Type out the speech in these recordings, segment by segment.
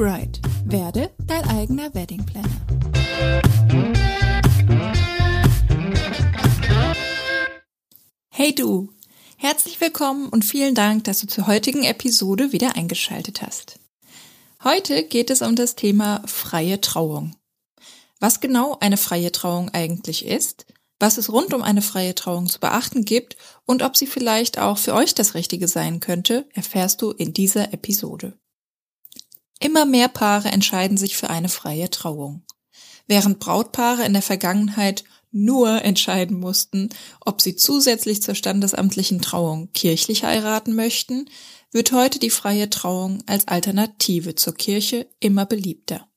Bride. Werde dein eigener Wedding Planner. Hey du! Herzlich willkommen und vielen Dank, dass du zur heutigen Episode wieder eingeschaltet hast. Heute geht es um das Thema freie Trauung. Was genau eine freie Trauung eigentlich ist, was es rund um eine freie Trauung zu beachten gibt und ob sie vielleicht auch für euch das Richtige sein könnte, erfährst du in dieser Episode. Immer mehr Paare entscheiden sich für eine freie Trauung. Während Brautpaare in der Vergangenheit nur entscheiden mussten, ob sie zusätzlich zur standesamtlichen Trauung kirchlich heiraten möchten, wird heute die freie Trauung als Alternative zur Kirche immer beliebter.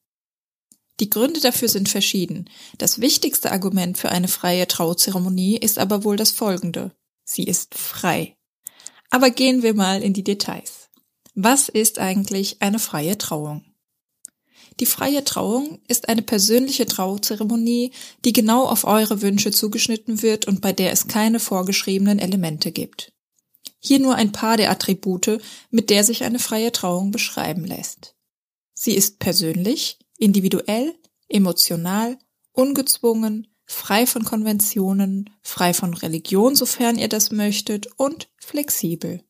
Die Gründe dafür sind verschieden. Das wichtigste Argument für eine freie Trauzeremonie ist aber wohl das folgende. Sie ist frei. Aber gehen wir mal in die Details. Was ist eigentlich eine freie Trauung? Die freie Trauung ist eine persönliche Trauzeremonie, die genau auf eure Wünsche zugeschnitten wird und bei der es keine vorgeschriebenen Elemente gibt. Hier nur ein paar der Attribute, mit der sich eine freie Trauung beschreiben lässt. Sie ist persönlich, individuell, emotional, ungezwungen, frei von Konventionen, frei von Religion, sofern ihr das möchtet, und flexibel.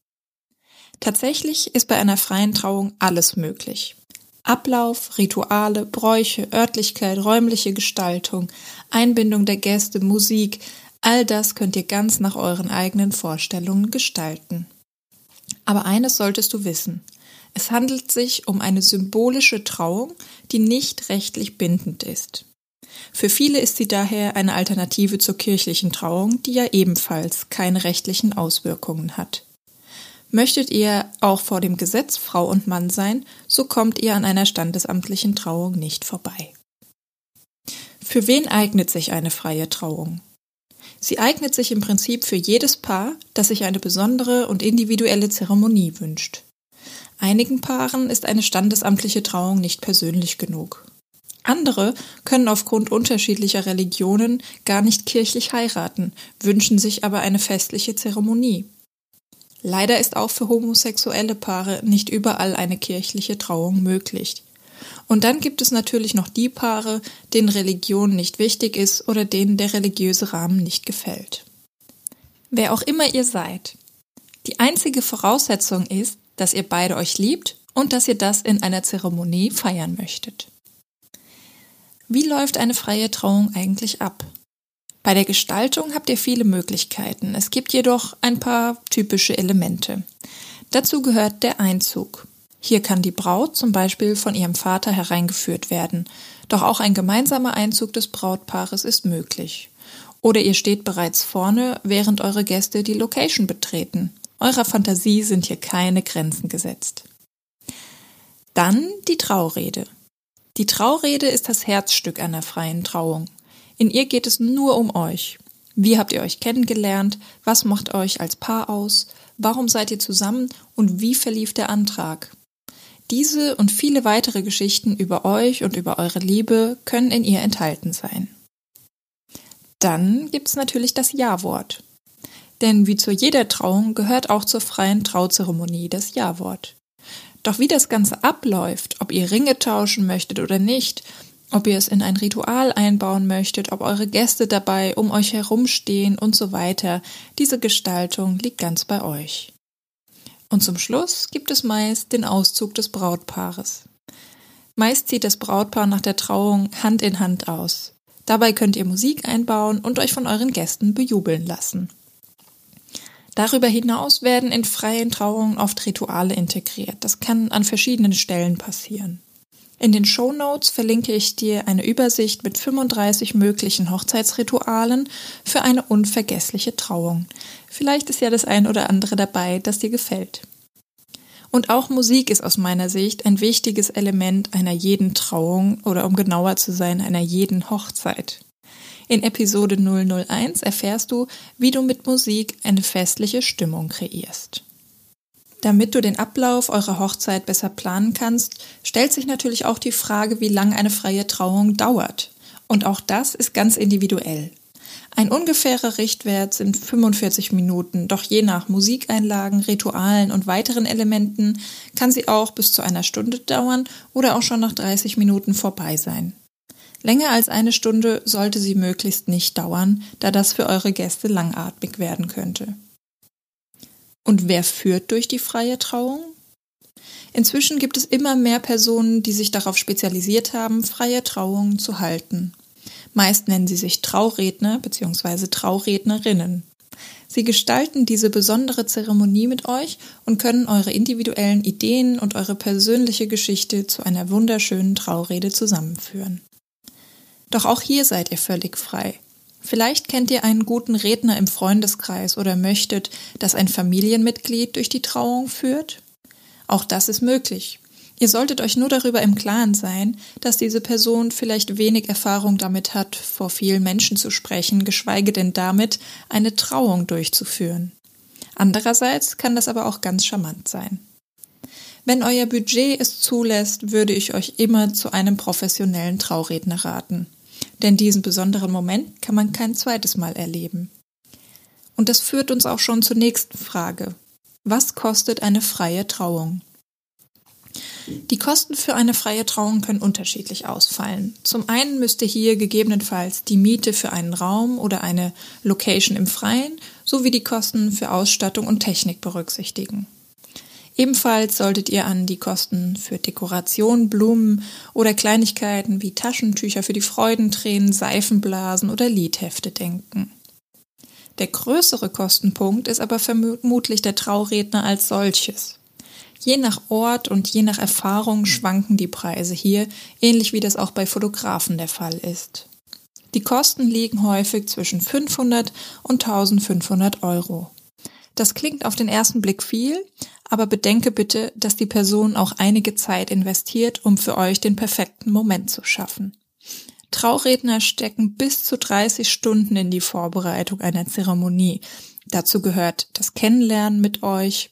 Tatsächlich ist bei einer freien Trauung alles möglich. Ablauf, Rituale, Bräuche, Örtlichkeit, räumliche Gestaltung, Einbindung der Gäste, Musik, all das könnt ihr ganz nach euren eigenen Vorstellungen gestalten. Aber eines solltest du wissen. Es handelt sich um eine symbolische Trauung, die nicht rechtlich bindend ist. Für viele ist sie daher eine Alternative zur kirchlichen Trauung, die ja ebenfalls keine rechtlichen Auswirkungen hat. Möchtet ihr auch vor dem Gesetz Frau und Mann sein, so kommt ihr an einer standesamtlichen Trauung nicht vorbei. Für wen eignet sich eine freie Trauung? Sie eignet sich im Prinzip für jedes Paar, das sich eine besondere und individuelle Zeremonie wünscht. Einigen Paaren ist eine standesamtliche Trauung nicht persönlich genug. Andere können aufgrund unterschiedlicher Religionen gar nicht kirchlich heiraten, wünschen sich aber eine festliche Zeremonie. Leider ist auch für homosexuelle Paare nicht überall eine kirchliche Trauung möglich. Und dann gibt es natürlich noch die Paare, denen Religion nicht wichtig ist oder denen der religiöse Rahmen nicht gefällt. Wer auch immer ihr seid. Die einzige Voraussetzung ist, dass ihr beide euch liebt und dass ihr das in einer Zeremonie feiern möchtet. Wie läuft eine freie Trauung eigentlich ab? Bei der Gestaltung habt ihr viele Möglichkeiten. Es gibt jedoch ein paar typische Elemente. Dazu gehört der Einzug. Hier kann die Braut zum Beispiel von ihrem Vater hereingeführt werden, doch auch ein gemeinsamer Einzug des Brautpaares ist möglich. Oder ihr steht bereits vorne, während eure Gäste die Location betreten. Eurer Fantasie sind hier keine Grenzen gesetzt. Dann die Traurede. Die Traurede ist das Herzstück einer freien Trauung. In ihr geht es nur um euch. Wie habt ihr euch kennengelernt? Was macht euch als Paar aus? Warum seid ihr zusammen? Und wie verlief der Antrag? Diese und viele weitere Geschichten über euch und über eure Liebe können in ihr enthalten sein. Dann gibt's natürlich das Ja-Wort. Denn wie zu jeder Trauung gehört auch zur freien Trauzeremonie das Ja-Wort. Doch wie das Ganze abläuft, ob ihr Ringe tauschen möchtet oder nicht, ob ihr es in ein Ritual einbauen möchtet, ob eure Gäste dabei um euch herumstehen und so weiter. Diese Gestaltung liegt ganz bei euch. Und zum Schluss gibt es meist den Auszug des Brautpaares. Meist zieht das Brautpaar nach der Trauung Hand in Hand aus. Dabei könnt ihr Musik einbauen und euch von euren Gästen bejubeln lassen. Darüber hinaus werden in freien Trauungen oft Rituale integriert. Das kann an verschiedenen Stellen passieren. In den Show Notes verlinke ich dir eine Übersicht mit 35 möglichen Hochzeitsritualen für eine unvergessliche Trauung. Vielleicht ist ja das ein oder andere dabei, das dir gefällt. Und auch Musik ist aus meiner Sicht ein wichtiges Element einer jeden Trauung oder um genauer zu sein, einer jeden Hochzeit. In Episode 001 erfährst du, wie du mit Musik eine festliche Stimmung kreierst. Damit du den Ablauf eurer Hochzeit besser planen kannst, stellt sich natürlich auch die Frage, wie lange eine freie Trauung dauert. Und auch das ist ganz individuell. Ein ungefährer Richtwert sind 45 Minuten, doch je nach Musikeinlagen, Ritualen und weiteren Elementen kann sie auch bis zu einer Stunde dauern oder auch schon nach 30 Minuten vorbei sein. Länger als eine Stunde sollte sie möglichst nicht dauern, da das für eure Gäste langatmig werden könnte. Und wer führt durch die freie Trauung? Inzwischen gibt es immer mehr Personen, die sich darauf spezialisiert haben, freie Trauungen zu halten. Meist nennen sie sich Trauredner bzw. Traurednerinnen. Sie gestalten diese besondere Zeremonie mit euch und können eure individuellen Ideen und eure persönliche Geschichte zu einer wunderschönen Traurede zusammenführen. Doch auch hier seid ihr völlig frei. Vielleicht kennt ihr einen guten Redner im Freundeskreis oder möchtet, dass ein Familienmitglied durch die Trauung führt? Auch das ist möglich. Ihr solltet euch nur darüber im Klaren sein, dass diese Person vielleicht wenig Erfahrung damit hat, vor vielen Menschen zu sprechen, geschweige denn damit, eine Trauung durchzuführen. Andererseits kann das aber auch ganz charmant sein. Wenn euer Budget es zulässt, würde ich euch immer zu einem professionellen Trauredner raten. Denn diesen besonderen Moment kann man kein zweites Mal erleben. Und das führt uns auch schon zur nächsten Frage. Was kostet eine freie Trauung? Die Kosten für eine freie Trauung können unterschiedlich ausfallen. Zum einen müsste hier gegebenenfalls die Miete für einen Raum oder eine Location im Freien sowie die Kosten für Ausstattung und Technik berücksichtigen. Ebenfalls solltet ihr an die Kosten für Dekoration, Blumen oder Kleinigkeiten wie Taschentücher für die Freudentränen, Seifenblasen oder Liedhefte denken. Der größere Kostenpunkt ist aber vermutlich der Trauredner als solches. Je nach Ort und je nach Erfahrung schwanken die Preise hier, ähnlich wie das auch bei Fotografen der Fall ist. Die Kosten liegen häufig zwischen 500 und 1500 Euro. Das klingt auf den ersten Blick viel, aber bedenke bitte, dass die Person auch einige Zeit investiert, um für euch den perfekten Moment zu schaffen. Trauredner stecken bis zu 30 Stunden in die Vorbereitung einer Zeremonie. Dazu gehört das Kennenlernen mit euch,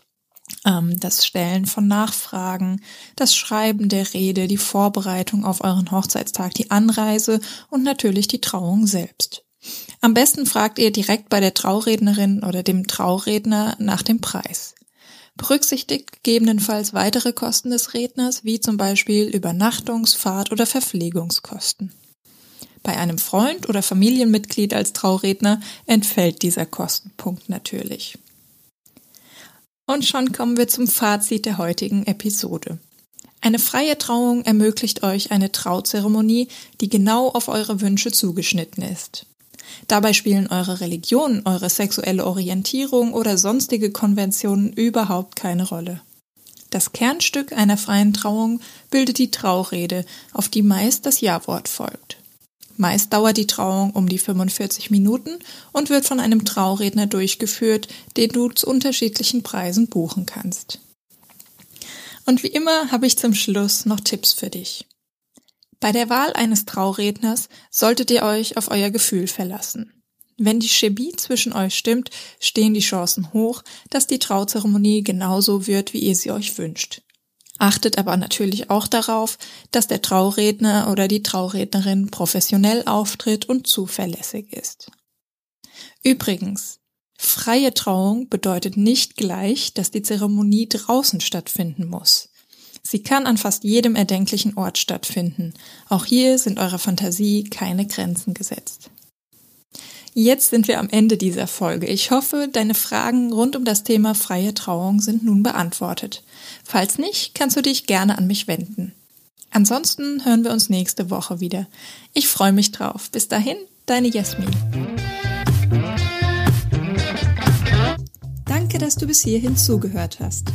ähm, das Stellen von Nachfragen, das Schreiben der Rede, die Vorbereitung auf euren Hochzeitstag, die Anreise und natürlich die Trauung selbst. Am besten fragt ihr direkt bei der Traurednerin oder dem Trauredner nach dem Preis. Berücksichtigt gegebenenfalls weitere Kosten des Redners, wie zum Beispiel Übernachtungs-, Fahrt- oder Verpflegungskosten. Bei einem Freund oder Familienmitglied als Trauredner entfällt dieser Kostenpunkt natürlich. Und schon kommen wir zum Fazit der heutigen Episode. Eine freie Trauung ermöglicht euch eine Trauzeremonie, die genau auf eure Wünsche zugeschnitten ist. Dabei spielen eure Religion, eure sexuelle Orientierung oder sonstige Konventionen überhaupt keine Rolle. Das Kernstück einer freien Trauung bildet die Traurede, auf die meist das Ja-Wort folgt. Meist dauert die Trauung um die 45 Minuten und wird von einem Trauredner durchgeführt, den du zu unterschiedlichen Preisen buchen kannst. Und wie immer habe ich zum Schluss noch Tipps für dich. Bei der Wahl eines Trauredners solltet ihr euch auf euer Gefühl verlassen. Wenn die Chemie zwischen euch stimmt, stehen die Chancen hoch, dass die Trauzeremonie genauso wird, wie ihr sie euch wünscht. Achtet aber natürlich auch darauf, dass der Trauredner oder die Traurednerin professionell auftritt und zuverlässig ist. Übrigens, freie Trauung bedeutet nicht gleich, dass die Zeremonie draußen stattfinden muss. Sie kann an fast jedem erdenklichen Ort stattfinden. Auch hier sind eurer Fantasie keine Grenzen gesetzt. Jetzt sind wir am Ende dieser Folge. Ich hoffe, deine Fragen rund um das Thema freie Trauung sind nun beantwortet. Falls nicht, kannst du dich gerne an mich wenden. Ansonsten hören wir uns nächste Woche wieder. Ich freue mich drauf. Bis dahin, deine Jasmin. Danke, dass du bis hierhin zugehört hast.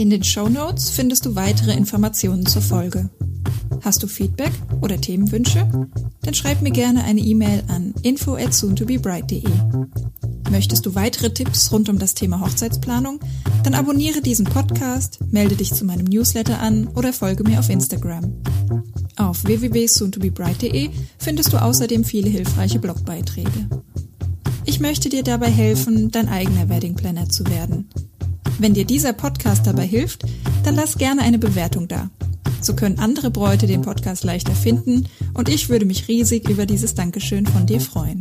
In den Show Notes findest du weitere Informationen zur Folge. Hast du Feedback oder Themenwünsche? Dann schreib mir gerne eine E-Mail an info at soontobebright.de. Möchtest du weitere Tipps rund um das Thema Hochzeitsplanung? Dann abonniere diesen Podcast, melde dich zu meinem Newsletter an oder folge mir auf Instagram. Auf www.soontobebright.de findest du außerdem viele hilfreiche Blogbeiträge. Ich möchte dir dabei helfen, dein eigener Wedding Planner zu werden. Wenn dir dieser Podcast dabei hilft, dann lass gerne eine Bewertung da. So können andere Bräute den Podcast leichter finden und ich würde mich riesig über dieses Dankeschön von dir freuen.